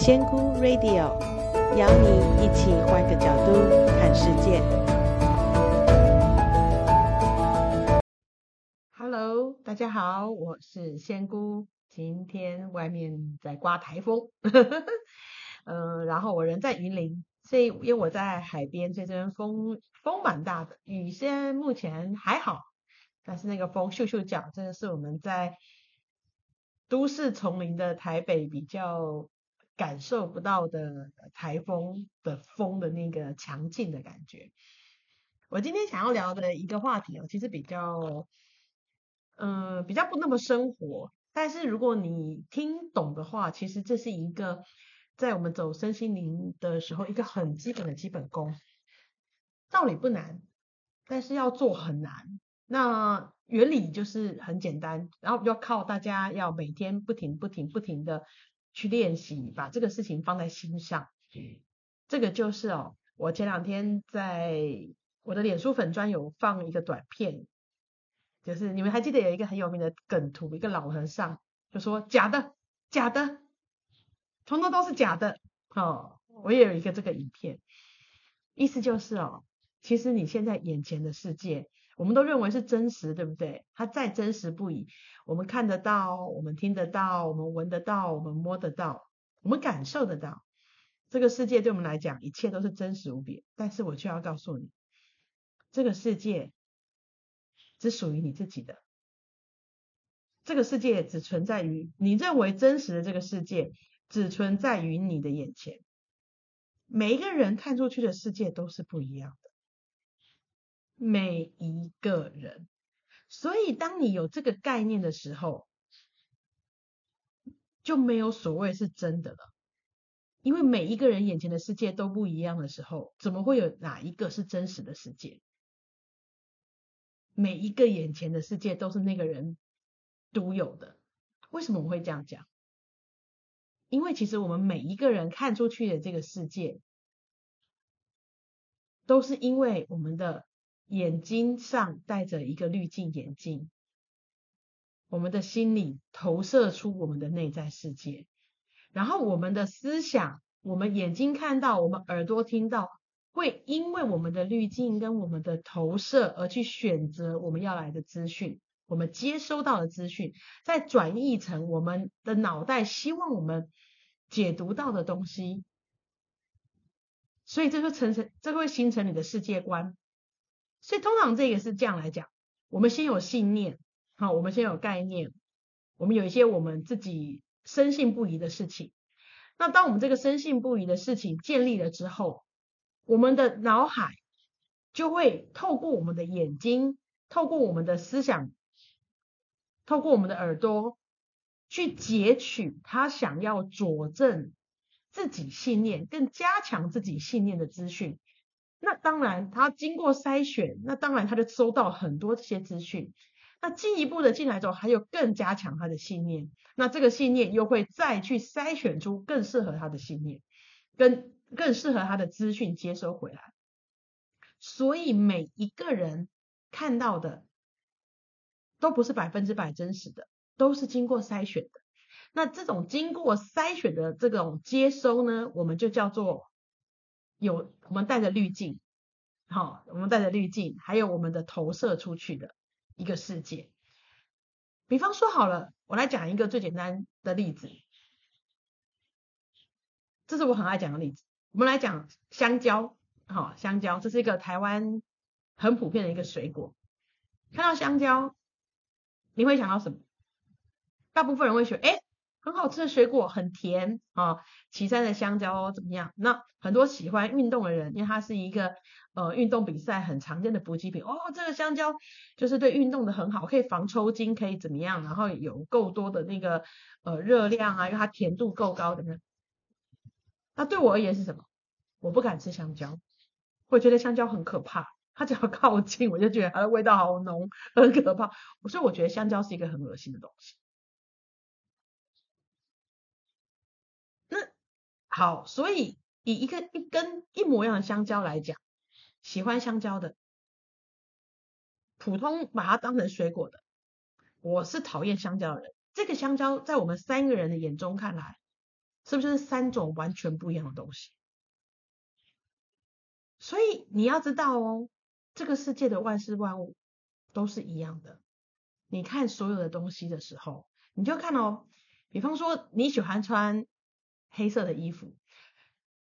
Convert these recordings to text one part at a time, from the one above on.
仙姑 Radio 邀你一起换个角度看世界。Hello，大家好，我是仙姑。今天外面在刮台风，嗯、然后我人在云林，所以因为我在海边，所以这边风风蛮大的。雨现在目前还好，但是那个风咻咻叫，真的是我们在。都市丛林的台北比较感受不到的台风的风的那个强劲的感觉。我今天想要聊的一个话题哦，其实比较，嗯、呃，比较不那么生活。但是如果你听懂的话，其实这是一个在我们走身心灵的时候一个很基本的基本功。道理不难，但是要做很难。那原理就是很简单，然后要靠大家要每天不停、不停、不停的去练习，把这个事情放在心上。这个就是哦，我前两天在我的脸书粉专有放一个短片，就是你们还记得有一个很有名的梗图，一个老和尚就说假的、假的，通通都是假的。哦，我也有一个这个影片，意思就是哦，其实你现在眼前的世界。我们都认为是真实，对不对？它再真实不已，我们看得到，我们听得到，我们闻得到，我们摸得到，我们感受得到。这个世界对我们来讲，一切都是真实无比。但是我却要告诉你，这个世界只属于你自己的。这个世界只存在于你认为真实的这个世界，只存在于你的眼前。每一个人看出去的世界都是不一样的。每一个人，所以当你有这个概念的时候，就没有所谓是真的了。因为每一个人眼前的世界都不一样的时候，怎么会有哪一个是真实的世界？每一个眼前的世界都是那个人独有的。为什么我会这样讲？因为其实我们每一个人看出去的这个世界，都是因为我们的。眼睛上戴着一个滤镜眼镜，我们的心里投射出我们的内在世界，然后我们的思想，我们眼睛看到，我们耳朵听到，会因为我们的滤镜跟我们的投射而去选择我们要来的资讯，我们接收到的资讯，再转译成我们的脑袋希望我们解读到的东西，所以这就成成，这会形成你的世界观。所以通常这个是这样来讲，我们先有信念，好，我们先有概念，我们有一些我们自己深信不疑的事情。那当我们这个深信不疑的事情建立了之后，我们的脑海就会透过我们的眼睛，透过我们的思想，透过我们的耳朵，去截取他想要佐证自己信念、更加强自己信念的资讯。那当然，他经过筛选，那当然他就收到很多这些资讯。那进一步的进来之后，还有更加强他的信念。那这个信念又会再去筛选出更适合他的信念，跟更适合他的资讯接收回来。所以每一个人看到的都不是百分之百真实的，都是经过筛选的。那这种经过筛选的这种接收呢，我们就叫做。有我们带着滤镜，好，我们带着滤镜，还有我们的投射出去的一个世界。比方说好了，我来讲一个最简单的例子，这是我很爱讲的例子。我们来讲香蕉，好，香蕉，这是一个台湾很普遍的一个水果。看到香蕉，你会想到什么？大部分人会说，哎。很好吃的水果，很甜啊！岐山的香蕉怎么样？那很多喜欢运动的人，因为它是一个呃运动比赛很常见的补给品哦。这个香蕉就是对运动的很好，可以防抽筋，可以怎么样？然后有够多的那个呃热量啊，因为它甜度够高的。那对我而言是什么？我不敢吃香蕉，我觉得香蕉很可怕。它只要靠近，我就觉得它的味道好浓，很可怕。所以我觉得香蕉是一个很恶心的东西。好，所以以一个一根一模一样的香蕉来讲，喜欢香蕉的，普通把它当成水果的，我是讨厌香蕉的人。这个香蕉在我们三个人的眼中看来，是不是三种完全不一样的东西？所以你要知道哦，这个世界的万事万物都是一样的。你看所有的东西的时候，你就看哦，比方说你喜欢穿黑色的衣服，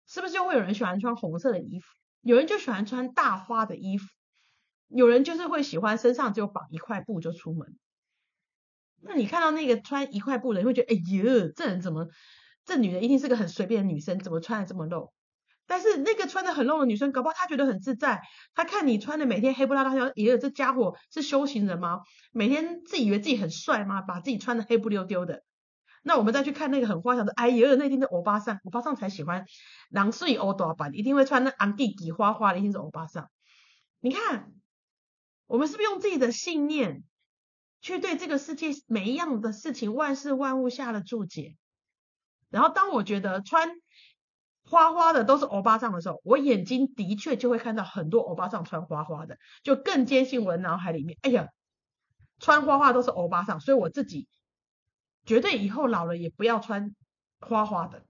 是不是就会有人喜欢穿红色的衣服？有人就喜欢穿大花的衣服，有人就是会喜欢身上只有绑一块布就出门。那你看到那个穿一块布的，你会觉得哎呦，这人怎么？这女的一定是个很随便的女生，怎么穿的这么露？但是那个穿的很露的女生，搞不好她觉得很自在。她看你穿的每天黑不拉拉，想，咦，这家伙是修行人吗？每天自以为自己很帅吗？把自己穿的黑不溜丢的。那我们再去看那个很花俏的，哎呦，那一定是欧巴桑，欧巴桑才喜欢狼碎欧多版，一定会穿那昂地底花花的，一定是欧巴桑。你看，我们是不是用自己的信念去对这个世界每一样的事情、万事万物下了注解？然后当我觉得穿花花的都是欧巴桑的时候，我眼睛的确就会看到很多欧巴桑穿花花的，就更坚信我的脑海里面，哎呀，穿花花都是欧巴桑，所以我自己绝对以后老了也不要穿花花的。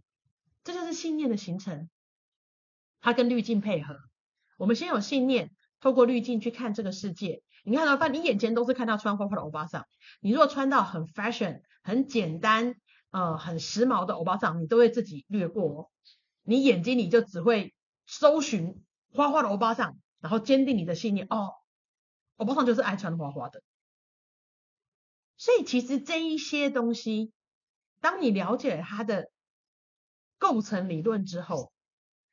这就是信念的形成，它跟滤镜配合。我们先有信念，透过滤镜去看这个世界。你看到，反正你眼前都是看到穿花花的欧巴桑。你如果穿到很 fashion、很简单、呃很时髦的欧巴桑，你都会自己略过哦。你眼睛里就只会搜寻花花的欧巴桑，然后坚定你的信念哦，欧巴桑就是爱穿花花的。所以其实这一些东西，当你了解它的构成理论之后，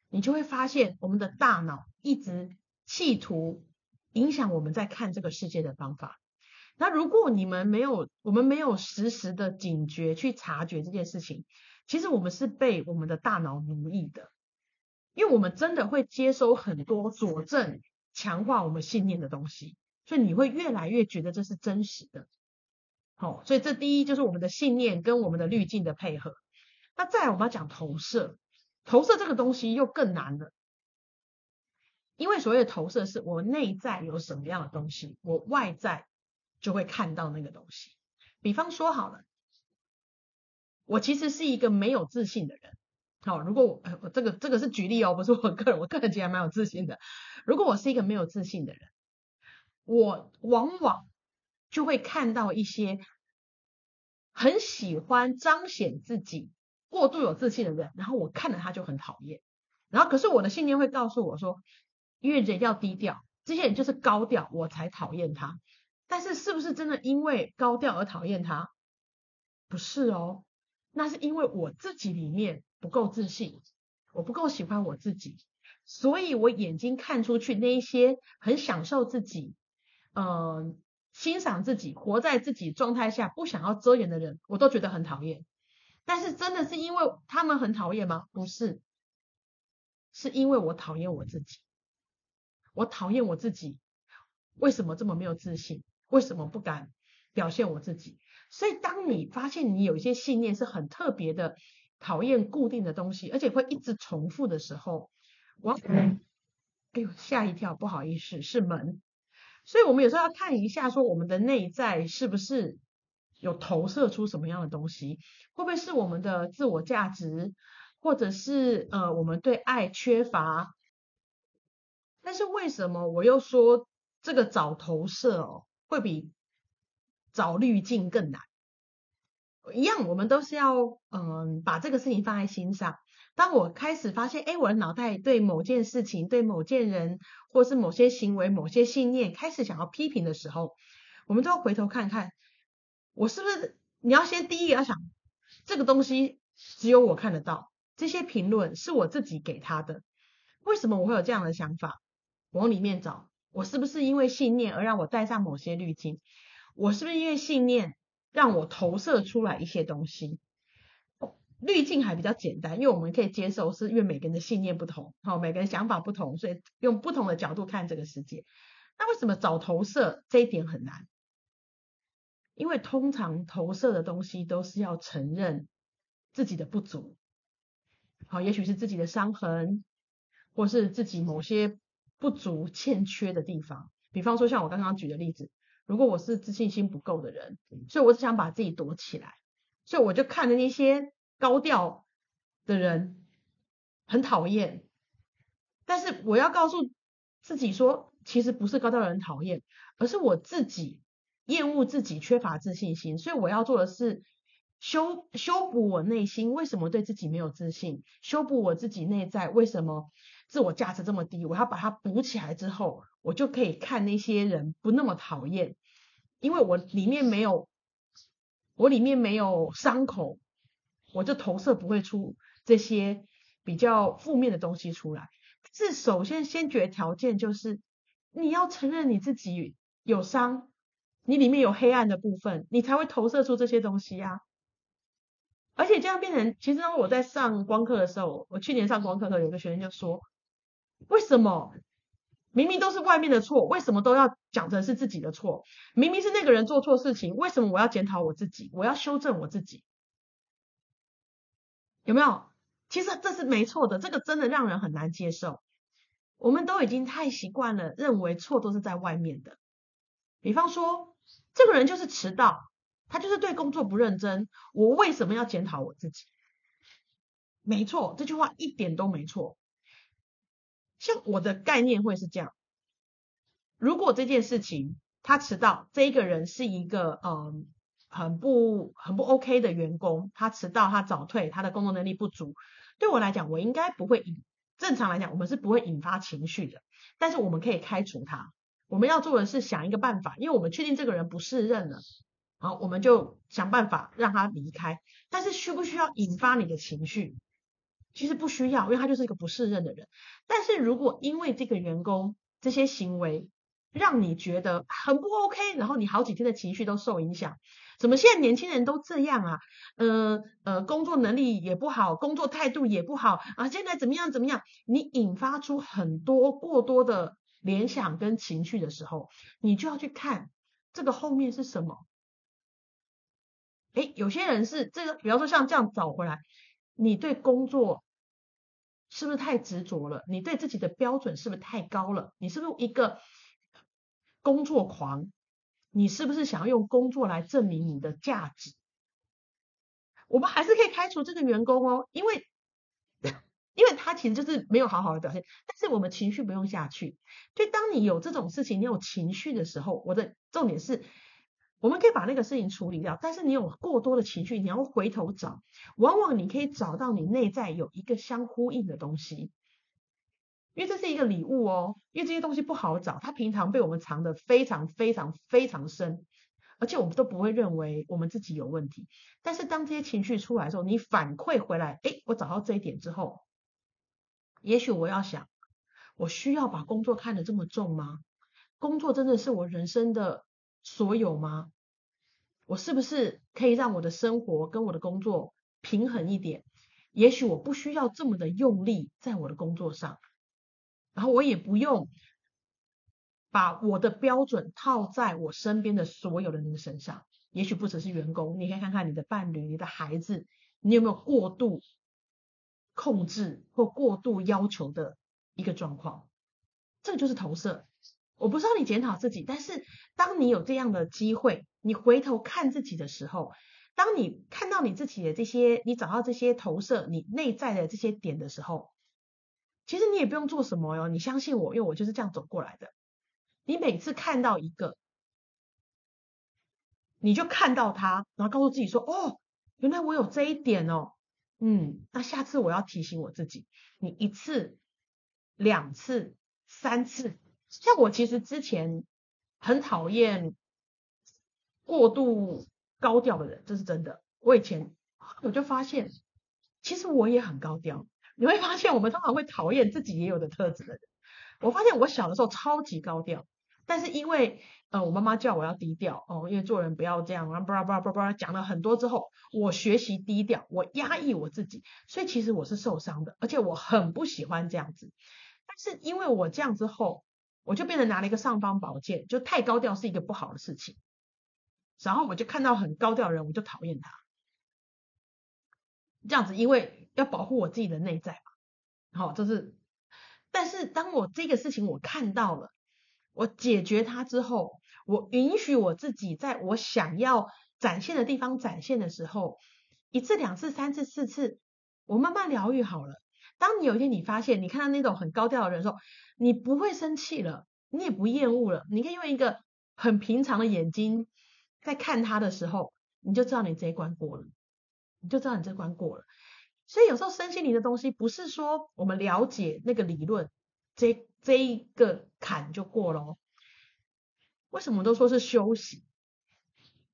你就会发现我们的大脑一直企图影响我们在看这个世界的方法。那如果你们没有，我们没有实时的警觉去察觉这件事情。其实我们是被我们的大脑奴役的，因为我们真的会接收很多佐证、强化我们信念的东西，所以你会越来越觉得这是真实的。好，所以这第一就是我们的信念跟我们的滤镜的配合。那再来我们要讲投射，投射这个东西又更难了，因为所谓的投射是我内在有什么样的东西，我外在就会看到那个东西。比方说好了。我其实是一个没有自信的人，好，如果我，我这个这个是举例哦，不是我个人，我个人其实还蛮有自信的。如果我是一个没有自信的人，我往往就会看到一些很喜欢彰显自己、过度有自信的人，然后我看了他就很讨厌。然后可是我的信念会告诉我说，因为人要低调，这些人就是高调，我才讨厌他。但是是不是真的因为高调而讨厌他？不是哦。那是因为我自己里面不够自信，我不够喜欢我自己，所以我眼睛看出去那一些很享受自己，嗯、欣赏自己，活在自己状态下不想要遮掩的人，我都觉得很讨厌。但是真的是因为他们很讨厌吗？不是，是因为我讨厌我自己，我讨厌我自己，为什么这么没有自信？为什么不敢表现我自己？所以，当你发现你有一些信念是很特别的，讨厌固定的东西，而且会一直重复的时候，我，哎呦，吓一跳，不好意思，是门。所以我们有时候要看一下，说我们的内在是不是有投射出什么样的东西，会不会是我们的自我价值，或者是呃我们对爱缺乏？但是为什么我又说这个找投射哦，会比？找滤镜更难，一样，我们都是要嗯把这个事情放在心上。当我开始发现，哎，我的脑袋对某件事情、对某件人，或是某些行为、某些信念开始想要批评的时候，我们都要回头看看，我是不是？你要先第一个要想，这个东西只有我看得到，这些评论是我自己给他的，为什么我会有这样的想法？往里面找，我是不是因为信念而让我带上某些滤镜？我是不是因为信念让我投射出来一些东西？滤镜还比较简单，因为我们可以接受，是因为每个人的信念不同，好，每个人想法不同，所以用不同的角度看这个世界。那为什么找投射这一点很难？因为通常投射的东西都是要承认自己的不足，好，也许是自己的伤痕，或是自己某些不足、欠缺的地方。比方说，像我刚刚举的例子。如果我是自信心不够的人，所以我只想把自己躲起来，所以我就看着那些高调的人很讨厌，但是我要告诉自己说，其实不是高调的人讨厌，而是我自己厌恶自己缺乏自信心，所以我要做的是修修补我内心为什么对自己没有自信，修补我自己内在为什么自我价值这么低，我要把它补起来之后，我就可以看那些人不那么讨厌，因为我里面没有。我里面没有伤口，我就投射不会出这些比较负面的东西出来。是首先先决条件就是你要承认你自己有伤，你里面有黑暗的部分，你才会投射出这些东西啊。而且这样变成，其实我在上光课的时候，我去年上光课的时候，有个学生就说：为什么？明明都是外面的错，为什么都要讲成是自己的错？明明是那个人做错事情，为什么我要检讨我自己？我要修正我自己，有没有？其实这是没错的，这个真的让人很难接受。我们都已经太习惯了，认为错都是在外面的。比方说，这个人就是迟到，他就是对工作不认真，我为什么要检讨我自己？没错，这句话一点都没错。像我的概念会是这样：如果这件事情他迟到，这一个人是一个嗯很不很不 OK 的员工，他迟到，他早退，他的工作能力不足，对我来讲，我应该不会引，正常来讲，我们是不会引发情绪的。但是我们可以开除他。我们要做的是想一个办法，因为我们确定这个人不适任了，好，我们就想办法让他离开。但是需不需要引发你的情绪？其实不需要，因为他就是一个不适任的人。但是如果因为这个员工这些行为让你觉得很不 OK，然后你好几天的情绪都受影响，怎么现在年轻人都这样啊？呃呃，工作能力也不好，工作态度也不好啊，现在怎么样怎么样？你引发出很多过多的联想跟情绪的时候，你就要去看这个后面是什么。诶，有些人是这个，比方说像这样找回来。你对工作是不是太执着了？你对自己的标准是不是太高了？你是不是一个工作狂？你是不是想要用工作来证明你的价值？我们还是可以开除这个员工哦，因为 因为他其实就是没有好好的表现。但是我们情绪不用下去。就当你有这种事情，你有情绪的时候，我的重点是。我们可以把那个事情处理掉，但是你有过多的情绪，你要回头找，往往你可以找到你内在有一个相呼应的东西，因为这是一个礼物哦，因为这些东西不好找，它平常被我们藏得非常非常非常深，而且我们都不会认为我们自己有问题，但是当这些情绪出来的时候，你反馈回来，诶，我找到这一点之后，也许我要想，我需要把工作看得这么重吗？工作真的是我人生的所有吗？我是不是可以让我的生活跟我的工作平衡一点？也许我不需要这么的用力在我的工作上，然后我也不用把我的标准套在我身边的所有的人身上。也许不只是员工，你可以看看你的伴侣、你的孩子，你有没有过度控制或过度要求的一个状况？这个就是投射。我不知道你检讨自己，但是当你有这样的机会，你回头看自己的时候，当你看到你自己的这些，你找到这些投射，你内在的这些点的时候，其实你也不用做什么哟，你相信我，因为我就是这样走过来的。你每次看到一个，你就看到他，然后告诉自己说：“哦，原来我有这一点哦。”嗯，那下次我要提醒我自己，你一次、两次、三次。像我其实之前很讨厌过度高调的人，这是真的。我以前我就发现，其实我也很高调。你会发现，我们通常会讨厌自己也有的特质的人。我发现我小的时候超级高调，但是因为呃我妈妈叫我要低调哦，因为做人不要这样，然后巴拉巴拉巴拉讲了很多之后，我学习低调，我压抑我自己，所以其实我是受伤的，而且我很不喜欢这样子。但是因为我这样之后。我就变成拿了一个尚方宝剑，就太高调是一个不好的事情。然后我就看到很高调的人，我就讨厌他。这样子，因为要保护我自己的内在嘛。好，这是。但是当我这个事情我看到了，我解决它之后，我允许我自己在我想要展现的地方展现的时候，一次、两次、三次、四次，我慢慢疗愈好了。当你有一天你发现，你看到那种很高调的人的时候，你不会生气了，你也不厌恶了，你可以用一个很平常的眼睛在看他的时候，你就知道你这一关过了，你就知道你这关过了。所以有时候身心灵的东西，不是说我们了解那个理论，这这一个坎就过咯。为什么都说是修行？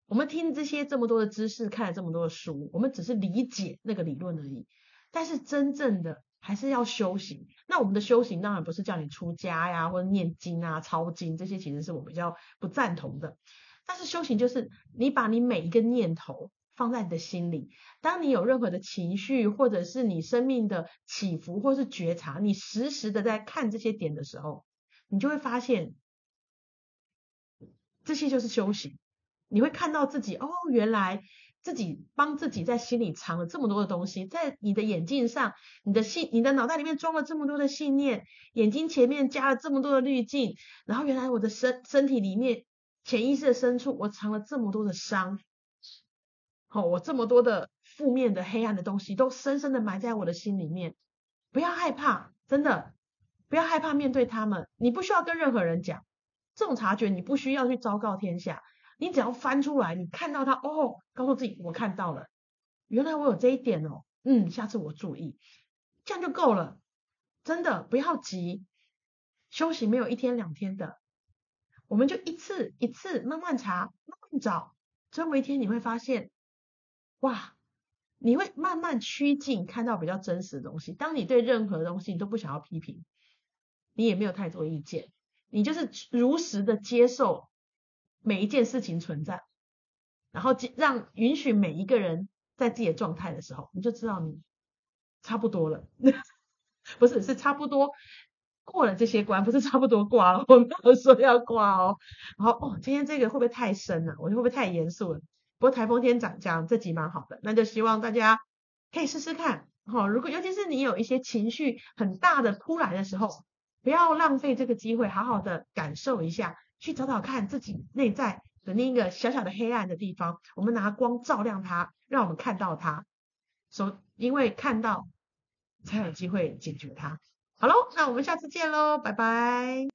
我们听这些这么多的知识，看了这么多的书，我们只是理解那个理论而已。但是真正的还是要修行。那我们的修行当然不是叫你出家呀，或者念经啊、抄经，这些其实是我比较不赞同的。但是修行就是你把你每一个念头。放在你的心里，当你有任何的情绪，或者是你生命的起伏，或是觉察，你时时的在看这些点的时候，你就会发现，这些就是修行。你会看到自己，哦，原来自己帮自己在心里藏了这么多的东西，在你的眼镜上，你的信，你的脑袋里面装了这么多的信念，眼睛前面加了这么多的滤镜，然后原来我的身身体里面潜意识的深处，我藏了这么多的伤。哦，我这么多的负面的黑暗的东西都深深的埋在我的心里面，不要害怕，真的不要害怕面对他们。你不需要跟任何人讲，这种察觉你不需要去昭告天下，你只要翻出来，你看到它，哦，告诉自己我看到了，原来我有这一点哦，嗯，下次我注意，这样就够了。真的不要急，休息没有一天两天的，我们就一次一次慢慢查，慢慢找，总有一天你会发现。哇，你会慢慢趋近看到比较真实的东西。当你对任何东西你都不想要批评，你也没有太多意见，你就是如实的接受每一件事情存在，然后让允许每一个人在自己的状态的时候，你就知道你差不多了，不是，是差不多过了这些关，不是差不多挂了，我没有说要挂哦。然后哦，今天这个会不会太深了？我会不会太严肃了？不过台风天讲讲这集蛮好的，那就希望大家可以试试看。好，如果尤其是你有一些情绪很大的突然的时候，不要浪费这个机会，好好的感受一下，去找找看自己内在的那个小小的黑暗的地方，我们拿光照亮它，让我们看到它。说，因为看到才有机会解决它。好喽，那我们下次见喽，拜拜。